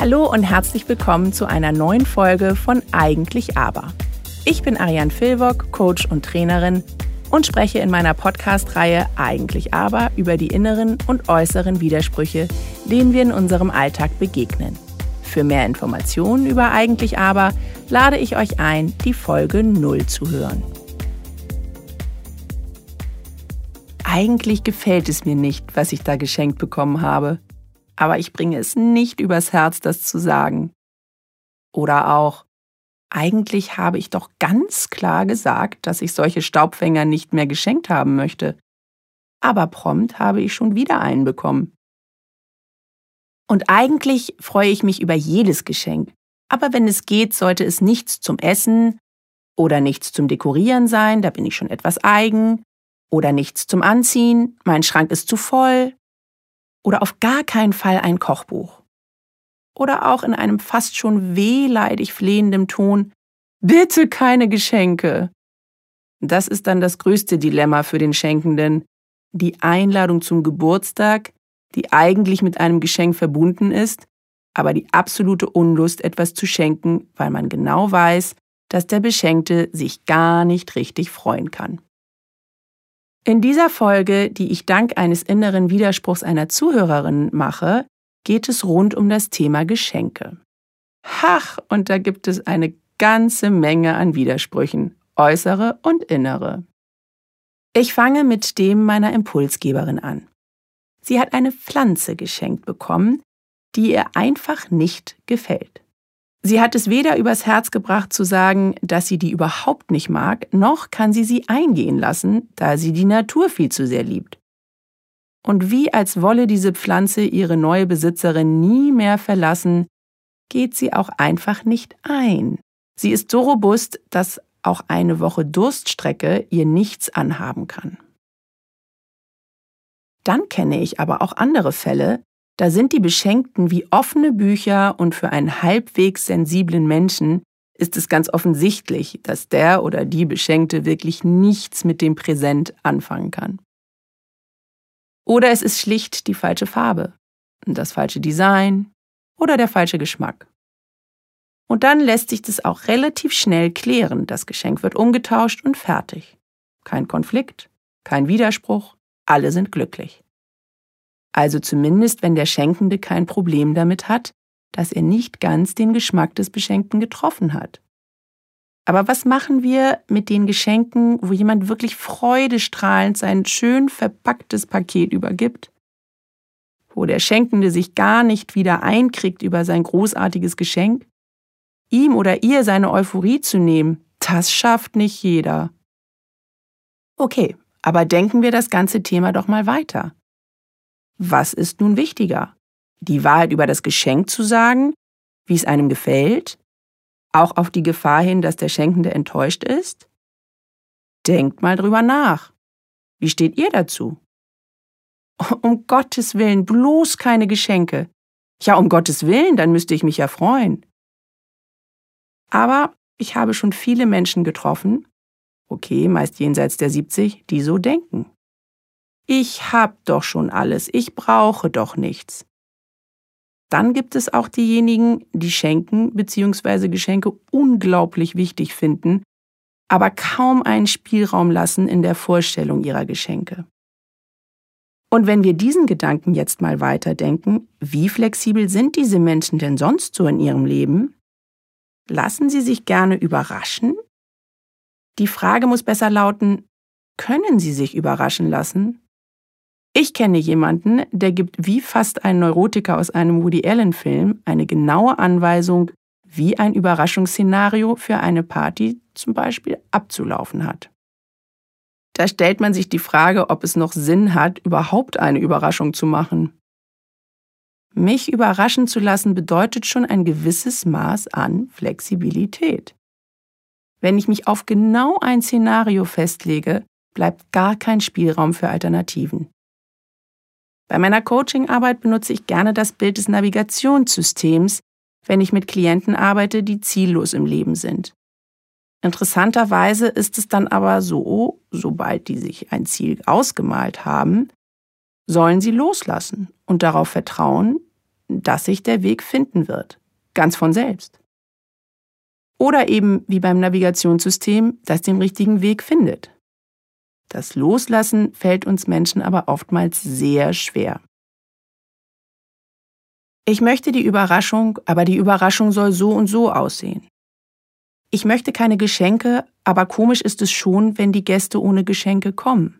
Hallo und herzlich willkommen zu einer neuen Folge von Eigentlich Aber. Ich bin Ariane Filwock, Coach und Trainerin und spreche in meiner Podcast-Reihe Eigentlich Aber über die inneren und äußeren Widersprüche, denen wir in unserem Alltag begegnen. Für mehr Informationen über Eigentlich Aber lade ich euch ein, die Folge 0 zu hören. Eigentlich gefällt es mir nicht, was ich da geschenkt bekommen habe, aber ich bringe es nicht übers Herz, das zu sagen. Oder auch, eigentlich habe ich doch ganz klar gesagt, dass ich solche Staubfänger nicht mehr geschenkt haben möchte. Aber prompt habe ich schon wieder einen bekommen. Und eigentlich freue ich mich über jedes Geschenk. Aber wenn es geht, sollte es nichts zum Essen oder nichts zum Dekorieren sein, da bin ich schon etwas eigen. Oder nichts zum Anziehen, mein Schrank ist zu voll. Oder auf gar keinen Fall ein Kochbuch. Oder auch in einem fast schon wehleidig flehenden Ton, bitte keine Geschenke. Das ist dann das größte Dilemma für den Schenkenden. Die Einladung zum Geburtstag, die eigentlich mit einem Geschenk verbunden ist, aber die absolute Unlust, etwas zu schenken, weil man genau weiß, dass der Beschenkte sich gar nicht richtig freuen kann. In dieser Folge, die ich dank eines inneren Widerspruchs einer Zuhörerin mache, geht es rund um das Thema Geschenke. Ach, und da gibt es eine ganze Menge an Widersprüchen, äußere und innere. Ich fange mit dem meiner Impulsgeberin an. Sie hat eine Pflanze geschenkt bekommen, die ihr einfach nicht gefällt. Sie hat es weder übers Herz gebracht zu sagen, dass sie die überhaupt nicht mag, noch kann sie sie eingehen lassen, da sie die Natur viel zu sehr liebt. Und wie als wolle diese Pflanze ihre neue Besitzerin nie mehr verlassen, geht sie auch einfach nicht ein. Sie ist so robust, dass auch eine Woche Durststrecke ihr nichts anhaben kann. Dann kenne ich aber auch andere Fälle, da sind die Beschenkten wie offene Bücher und für einen halbwegs sensiblen Menschen ist es ganz offensichtlich, dass der oder die Beschenkte wirklich nichts mit dem Präsent anfangen kann. Oder es ist schlicht die falsche Farbe, das falsche Design oder der falsche Geschmack. Und dann lässt sich das auch relativ schnell klären. Das Geschenk wird umgetauscht und fertig. Kein Konflikt, kein Widerspruch, alle sind glücklich. Also zumindest, wenn der Schenkende kein Problem damit hat, dass er nicht ganz den Geschmack des Beschenkten getroffen hat. Aber was machen wir mit den geschenken, wo jemand wirklich freudestrahlend sein schön verpacktes Paket übergibt? Wo der Schenkende sich gar nicht wieder einkriegt über sein großartiges Geschenk? Ihm oder ihr seine Euphorie zu nehmen, das schafft nicht jeder. Okay, aber denken wir das ganze Thema doch mal weiter. Was ist nun wichtiger? Die Wahrheit über das Geschenk zu sagen, wie es einem gefällt, auch auf die Gefahr hin, dass der Schenkende enttäuscht ist? Denkt mal drüber nach. Wie steht ihr dazu? Um Gottes Willen, bloß keine Geschenke. Ja, um Gottes Willen, dann müsste ich mich ja freuen. Aber ich habe schon viele Menschen getroffen, okay, meist jenseits der 70, die so denken. Ich hab doch schon alles, ich brauche doch nichts. Dann gibt es auch diejenigen, die Schenken bzw. Geschenke unglaublich wichtig finden, aber kaum einen Spielraum lassen in der Vorstellung ihrer Geschenke. Und wenn wir diesen Gedanken jetzt mal weiterdenken, wie flexibel sind diese Menschen denn sonst so in ihrem Leben? Lassen Sie sich gerne überraschen? Die Frage muss besser lauten, können Sie sich überraschen lassen? Ich kenne jemanden, der gibt wie fast ein Neurotiker aus einem Woody Allen-Film eine genaue Anweisung, wie ein Überraschungsszenario für eine Party zum Beispiel abzulaufen hat. Da stellt man sich die Frage, ob es noch Sinn hat, überhaupt eine Überraschung zu machen. Mich überraschen zu lassen bedeutet schon ein gewisses Maß an Flexibilität. Wenn ich mich auf genau ein Szenario festlege, bleibt gar kein Spielraum für Alternativen. Bei meiner Coachingarbeit benutze ich gerne das Bild des Navigationssystems, wenn ich mit Klienten arbeite, die ziellos im Leben sind. Interessanterweise ist es dann aber so, sobald die sich ein Ziel ausgemalt haben, sollen sie loslassen und darauf vertrauen, dass sich der Weg finden wird, ganz von selbst. Oder eben wie beim Navigationssystem, das den richtigen Weg findet. Das Loslassen fällt uns Menschen aber oftmals sehr schwer. Ich möchte die Überraschung, aber die Überraschung soll so und so aussehen. Ich möchte keine Geschenke, aber komisch ist es schon, wenn die Gäste ohne Geschenke kommen.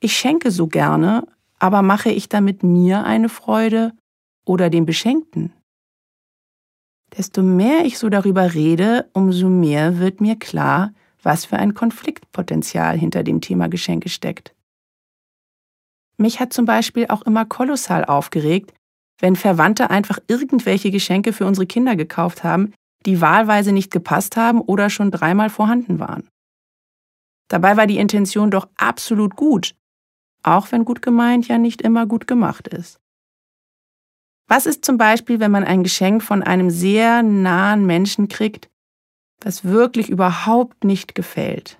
Ich schenke so gerne, aber mache ich damit mir eine Freude oder dem Beschenkten? Desto mehr ich so darüber rede, umso mehr wird mir klar, was für ein Konfliktpotenzial hinter dem Thema Geschenke steckt. Mich hat zum Beispiel auch immer kolossal aufgeregt, wenn Verwandte einfach irgendwelche Geschenke für unsere Kinder gekauft haben, die wahlweise nicht gepasst haben oder schon dreimal vorhanden waren. Dabei war die Intention doch absolut gut, auch wenn gut gemeint ja nicht immer gut gemacht ist. Was ist zum Beispiel, wenn man ein Geschenk von einem sehr nahen Menschen kriegt, das wirklich überhaupt nicht gefällt?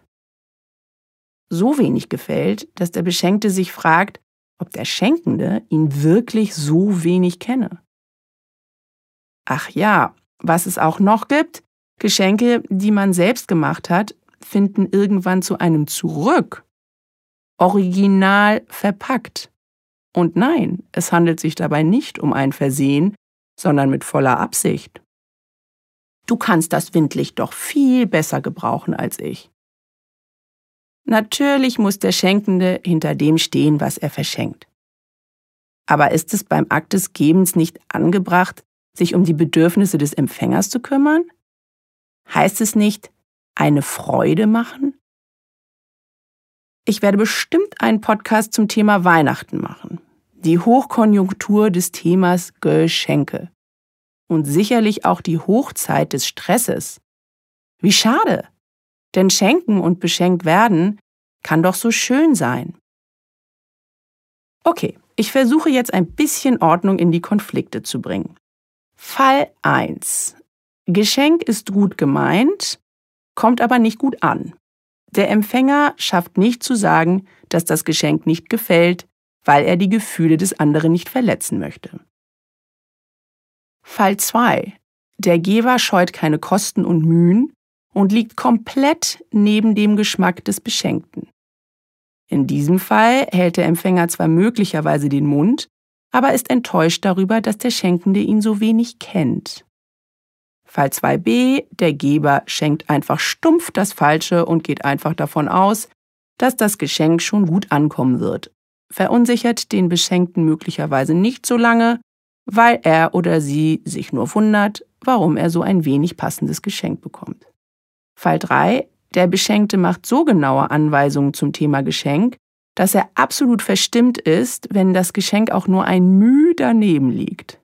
So wenig gefällt, dass der Beschenkte sich fragt, ob der Schenkende ihn wirklich so wenig kenne. Ach ja, was es auch noch gibt, Geschenke, die man selbst gemacht hat, finden irgendwann zu einem zurück. Original verpackt. Und nein, es handelt sich dabei nicht um ein Versehen, sondern mit voller Absicht. Du kannst das Windlicht doch viel besser gebrauchen als ich. Natürlich muss der Schenkende hinter dem stehen, was er verschenkt. Aber ist es beim Akt des Gebens nicht angebracht, sich um die Bedürfnisse des Empfängers zu kümmern? Heißt es nicht, eine Freude machen? Ich werde bestimmt einen Podcast zum Thema Weihnachten machen. Die Hochkonjunktur des Themas Geschenke. Und sicherlich auch die Hochzeit des Stresses. Wie schade, denn schenken und beschenkt werden kann doch so schön sein. Okay, ich versuche jetzt ein bisschen Ordnung in die Konflikte zu bringen. Fall 1. Geschenk ist gut gemeint, kommt aber nicht gut an. Der Empfänger schafft nicht zu sagen, dass das Geschenk nicht gefällt, weil er die Gefühle des anderen nicht verletzen möchte. Fall 2. Der Geber scheut keine Kosten und Mühen und liegt komplett neben dem Geschmack des Beschenkten. In diesem Fall hält der Empfänger zwar möglicherweise den Mund, aber ist enttäuscht darüber, dass der Schenkende ihn so wenig kennt. Fall 2b, der Geber schenkt einfach stumpf das Falsche und geht einfach davon aus, dass das Geschenk schon gut ankommen wird, verunsichert den Beschenkten möglicherweise nicht so lange, weil er oder sie sich nur wundert, warum er so ein wenig passendes Geschenk bekommt. Fall 3. Der Beschenkte macht so genaue Anweisungen zum Thema Geschenk, dass er absolut verstimmt ist, wenn das Geschenk auch nur ein Müh daneben liegt.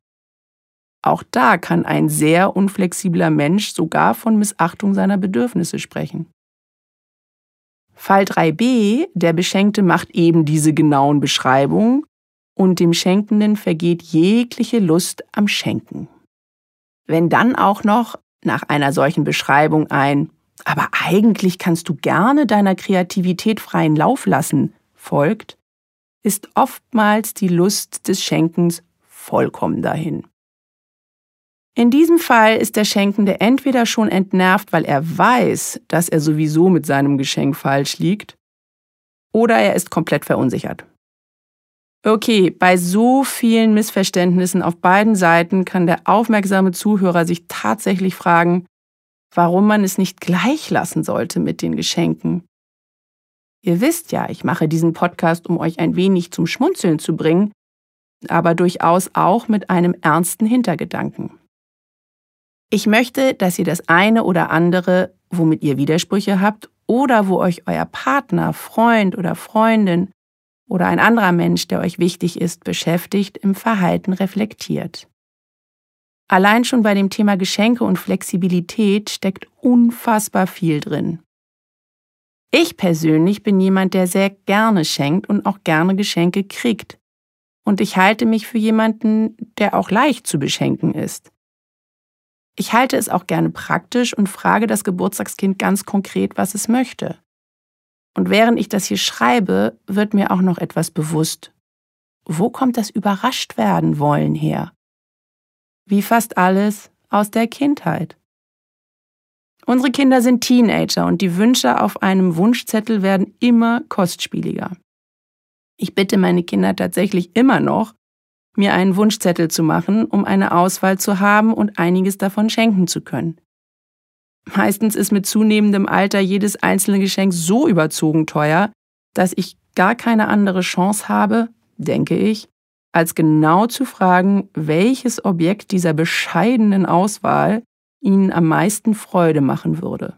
Auch da kann ein sehr unflexibler Mensch sogar von Missachtung seiner Bedürfnisse sprechen. Fall 3b, der Beschenkte macht eben diese genauen Beschreibungen und dem Schenkenden vergeht jegliche Lust am Schenken. Wenn dann auch noch nach einer solchen Beschreibung ein aber eigentlich kannst du gerne deiner Kreativität freien Lauf lassen, folgt, ist oftmals die Lust des Schenkens vollkommen dahin. In diesem Fall ist der Schenkende entweder schon entnervt, weil er weiß, dass er sowieso mit seinem Geschenk falsch liegt, oder er ist komplett verunsichert. Okay, bei so vielen Missverständnissen auf beiden Seiten kann der aufmerksame Zuhörer sich tatsächlich fragen, warum man es nicht gleich lassen sollte mit den Geschenken. Ihr wisst ja, ich mache diesen Podcast, um euch ein wenig zum Schmunzeln zu bringen, aber durchaus auch mit einem ernsten Hintergedanken. Ich möchte, dass ihr das eine oder andere, womit ihr Widersprüche habt oder wo euch euer Partner, Freund oder Freundin oder ein anderer Mensch, der euch wichtig ist, beschäftigt, im Verhalten reflektiert. Allein schon bei dem Thema Geschenke und Flexibilität steckt unfassbar viel drin. Ich persönlich bin jemand, der sehr gerne schenkt und auch gerne Geschenke kriegt. Und ich halte mich für jemanden, der auch leicht zu beschenken ist. Ich halte es auch gerne praktisch und frage das Geburtstagskind ganz konkret, was es möchte. Und während ich das hier schreibe, wird mir auch noch etwas bewusst, wo kommt das überrascht werden wollen her? Wie fast alles aus der Kindheit. Unsere Kinder sind Teenager und die Wünsche auf einem Wunschzettel werden immer kostspieliger. Ich bitte meine Kinder tatsächlich immer noch, mir einen Wunschzettel zu machen, um eine Auswahl zu haben und einiges davon schenken zu können. Meistens ist mit zunehmendem Alter jedes einzelne Geschenk so überzogen teuer, dass ich gar keine andere Chance habe, denke ich, als genau zu fragen, welches Objekt dieser bescheidenen Auswahl Ihnen am meisten Freude machen würde.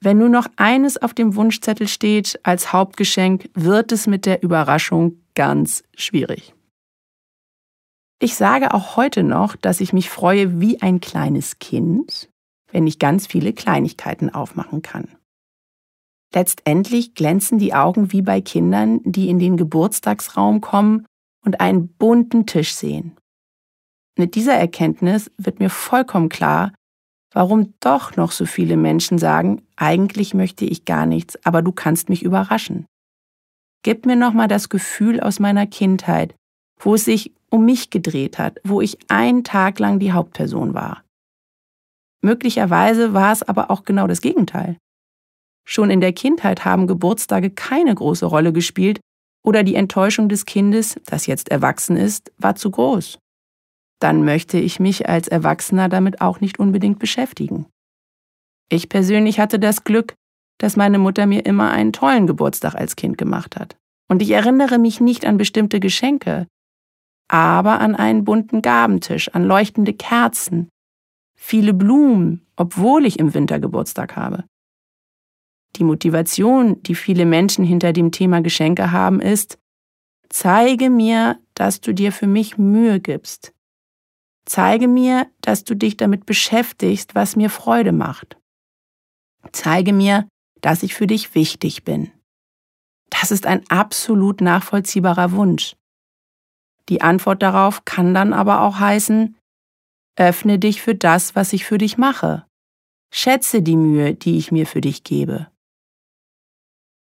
Wenn nur noch eines auf dem Wunschzettel steht als Hauptgeschenk, wird es mit der Überraschung ganz schwierig. Ich sage auch heute noch, dass ich mich freue wie ein kleines Kind, wenn ich ganz viele Kleinigkeiten aufmachen kann. Letztendlich glänzen die Augen wie bei Kindern, die in den Geburtstagsraum kommen und einen bunten Tisch sehen. Mit dieser Erkenntnis wird mir vollkommen klar, warum doch noch so viele Menschen sagen, eigentlich möchte ich gar nichts, aber du kannst mich überraschen. Gib mir nochmal das Gefühl aus meiner Kindheit, wo es sich um mich gedreht hat, wo ich einen Tag lang die Hauptperson war. Möglicherweise war es aber auch genau das Gegenteil. Schon in der Kindheit haben Geburtstage keine große Rolle gespielt oder die Enttäuschung des Kindes, das jetzt erwachsen ist, war zu groß. Dann möchte ich mich als Erwachsener damit auch nicht unbedingt beschäftigen. Ich persönlich hatte das Glück, dass meine Mutter mir immer einen tollen Geburtstag als Kind gemacht hat. Und ich erinnere mich nicht an bestimmte Geschenke, aber an einen bunten Gabentisch, an leuchtende Kerzen, viele Blumen, obwohl ich im Winter Geburtstag habe. Die Motivation, die viele Menschen hinter dem Thema Geschenke haben, ist, zeige mir, dass du dir für mich Mühe gibst. Zeige mir, dass du dich damit beschäftigst, was mir Freude macht. Zeige mir, dass ich für dich wichtig bin. Das ist ein absolut nachvollziehbarer Wunsch. Die Antwort darauf kann dann aber auch heißen, öffne dich für das, was ich für dich mache. Schätze die Mühe, die ich mir für dich gebe.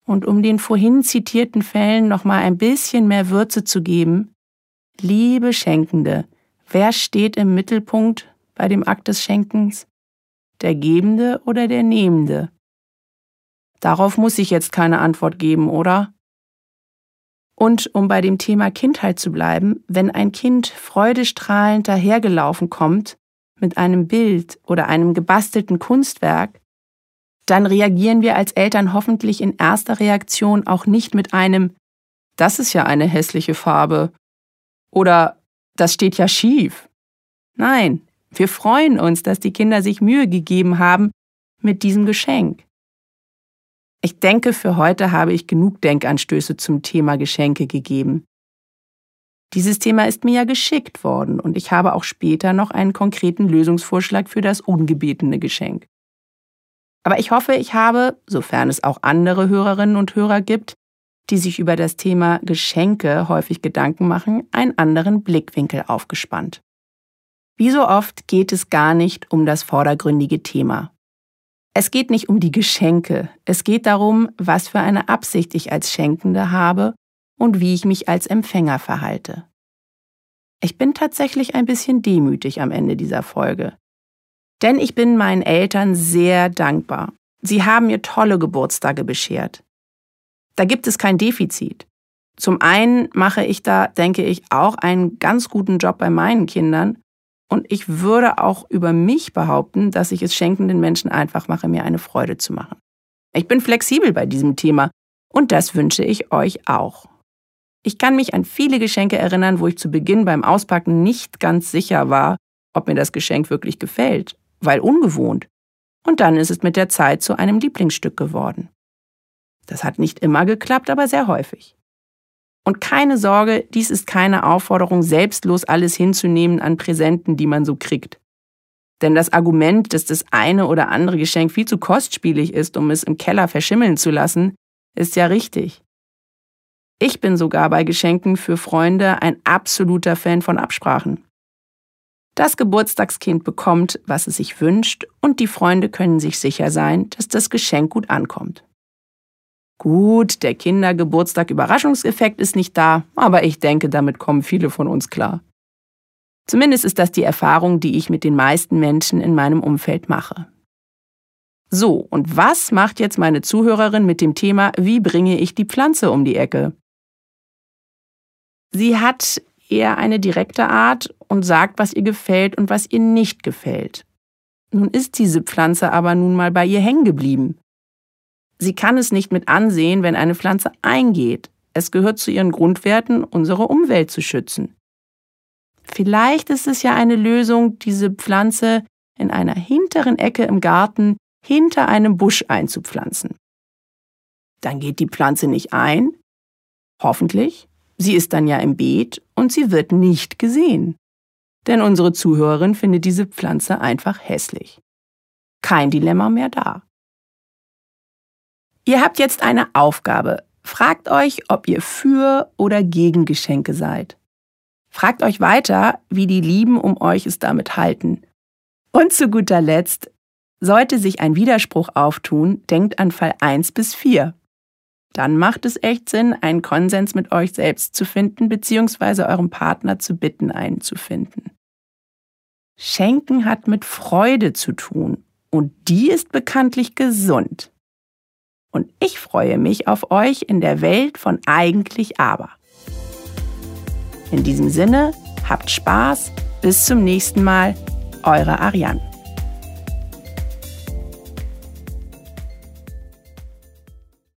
Und um den vorhin zitierten Fällen nochmal ein bisschen mehr Würze zu geben, liebe Schenkende, wer steht im Mittelpunkt bei dem Akt des Schenkens? Der Gebende oder der Nehmende? Darauf muss ich jetzt keine Antwort geben, oder? Und um bei dem Thema Kindheit zu bleiben, wenn ein Kind freudestrahlend dahergelaufen kommt mit einem Bild oder einem gebastelten Kunstwerk, dann reagieren wir als Eltern hoffentlich in erster Reaktion auch nicht mit einem Das ist ja eine hässliche Farbe oder Das steht ja schief. Nein, wir freuen uns, dass die Kinder sich Mühe gegeben haben mit diesem Geschenk. Ich denke, für heute habe ich genug Denkanstöße zum Thema Geschenke gegeben. Dieses Thema ist mir ja geschickt worden und ich habe auch später noch einen konkreten Lösungsvorschlag für das ungebetene Geschenk. Aber ich hoffe, ich habe, sofern es auch andere Hörerinnen und Hörer gibt, die sich über das Thema Geschenke häufig Gedanken machen, einen anderen Blickwinkel aufgespannt. Wie so oft geht es gar nicht um das vordergründige Thema. Es geht nicht um die Geschenke, es geht darum, was für eine Absicht ich als Schenkende habe und wie ich mich als Empfänger verhalte. Ich bin tatsächlich ein bisschen demütig am Ende dieser Folge, denn ich bin meinen Eltern sehr dankbar. Sie haben mir tolle Geburtstage beschert. Da gibt es kein Defizit. Zum einen mache ich da, denke ich, auch einen ganz guten Job bei meinen Kindern. Und ich würde auch über mich behaupten, dass ich es schenkenden Menschen einfach mache, mir eine Freude zu machen. Ich bin flexibel bei diesem Thema und das wünsche ich euch auch. Ich kann mich an viele Geschenke erinnern, wo ich zu Beginn beim Auspacken nicht ganz sicher war, ob mir das Geschenk wirklich gefällt weil ungewohnt. Und dann ist es mit der Zeit zu einem Lieblingsstück geworden. Das hat nicht immer geklappt, aber sehr häufig. Und keine Sorge, dies ist keine Aufforderung, selbstlos alles hinzunehmen an Präsenten, die man so kriegt. Denn das Argument, dass das eine oder andere Geschenk viel zu kostspielig ist, um es im Keller verschimmeln zu lassen, ist ja richtig. Ich bin sogar bei Geschenken für Freunde ein absoluter Fan von Absprachen. Das Geburtstagskind bekommt, was es sich wünscht, und die Freunde können sich sicher sein, dass das Geschenk gut ankommt. Gut, der Kindergeburtstag-Überraschungseffekt ist nicht da, aber ich denke, damit kommen viele von uns klar. Zumindest ist das die Erfahrung, die ich mit den meisten Menschen in meinem Umfeld mache. So, und was macht jetzt meine Zuhörerin mit dem Thema, wie bringe ich die Pflanze um die Ecke? Sie hat eher eine direkte Art und sagt, was ihr gefällt und was ihr nicht gefällt. Nun ist diese Pflanze aber nun mal bei ihr hängen geblieben. Sie kann es nicht mit ansehen, wenn eine Pflanze eingeht. Es gehört zu ihren Grundwerten, unsere Umwelt zu schützen. Vielleicht ist es ja eine Lösung, diese Pflanze in einer hinteren Ecke im Garten hinter einem Busch einzupflanzen. Dann geht die Pflanze nicht ein, hoffentlich, sie ist dann ja im Beet und sie wird nicht gesehen. Denn unsere Zuhörerin findet diese Pflanze einfach hässlich. Kein Dilemma mehr da. Ihr habt jetzt eine Aufgabe. Fragt euch, ob ihr für oder gegen Geschenke seid. Fragt euch weiter, wie die Lieben um euch es damit halten. Und zu guter Letzt, sollte sich ein Widerspruch auftun, denkt an Fall 1 bis 4. Dann macht es echt Sinn, einen Konsens mit euch selbst zu finden bzw. eurem Partner zu bitten, einen zu finden. Schenken hat mit Freude zu tun und die ist bekanntlich gesund. Und ich freue mich auf euch in der Welt von eigentlich aber. In diesem Sinne, habt Spaß, bis zum nächsten Mal, eure Ariane.